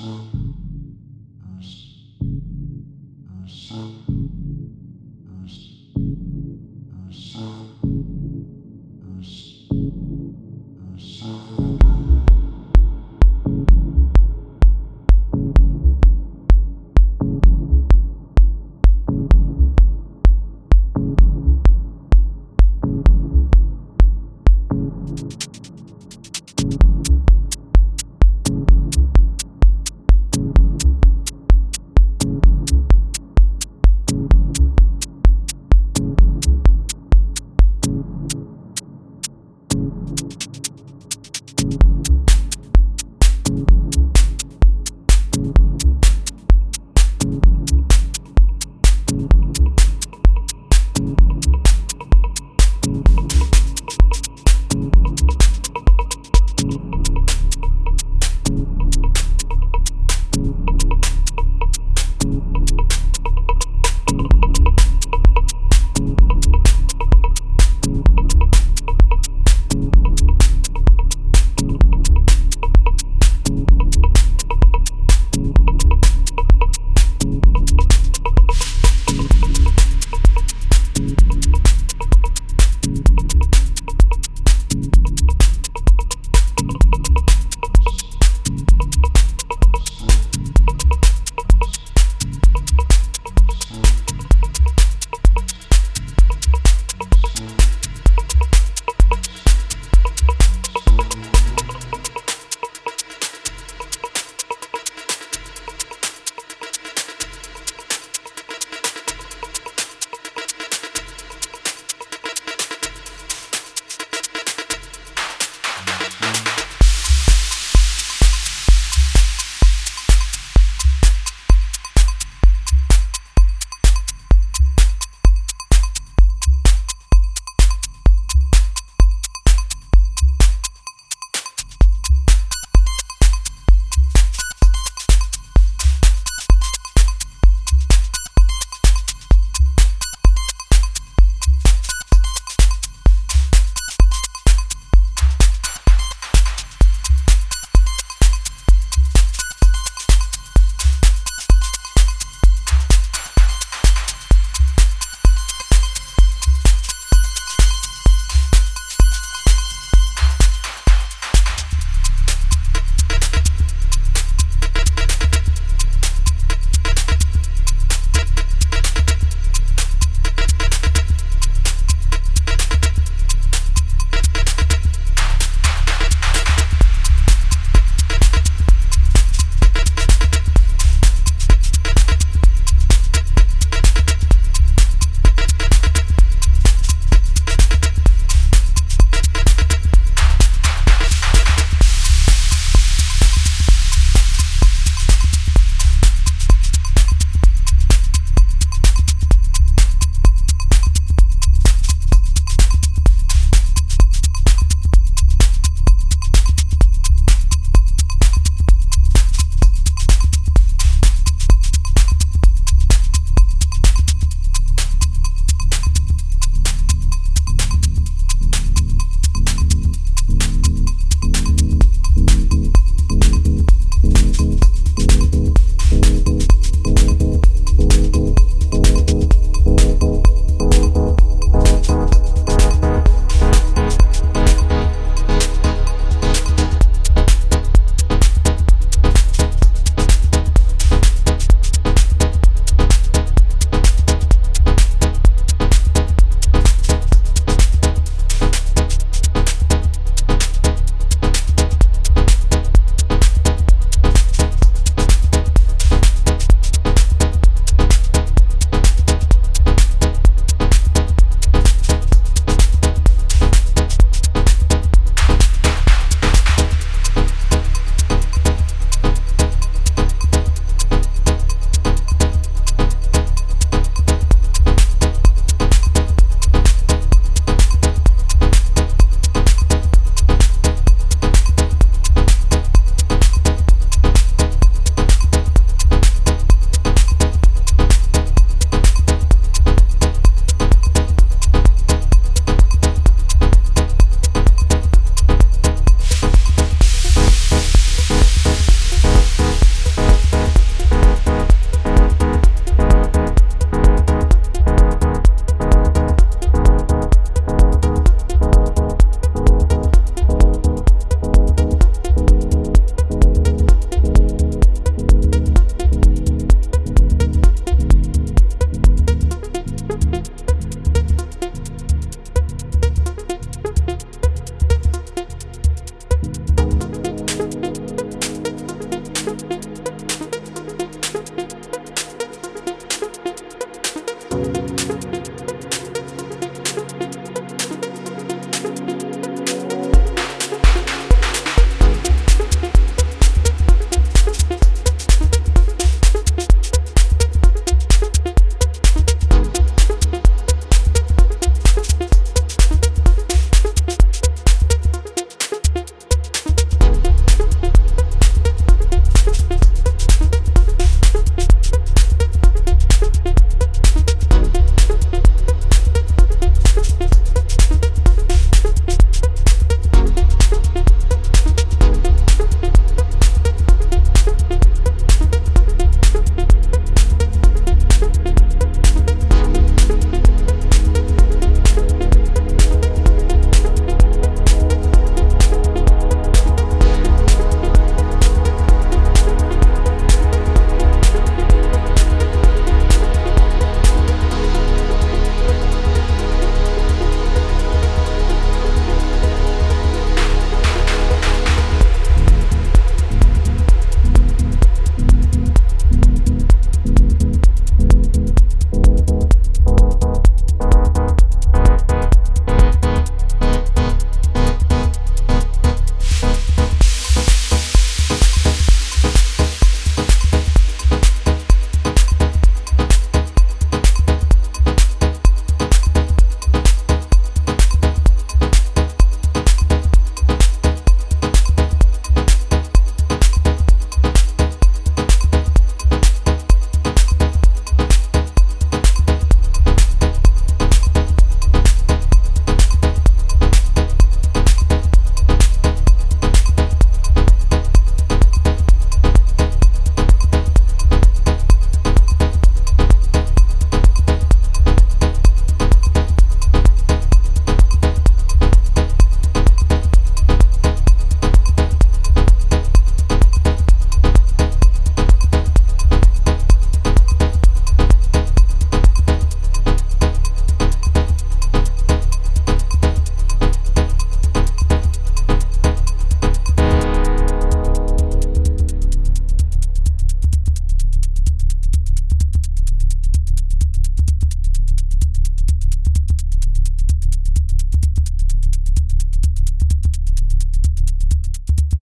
you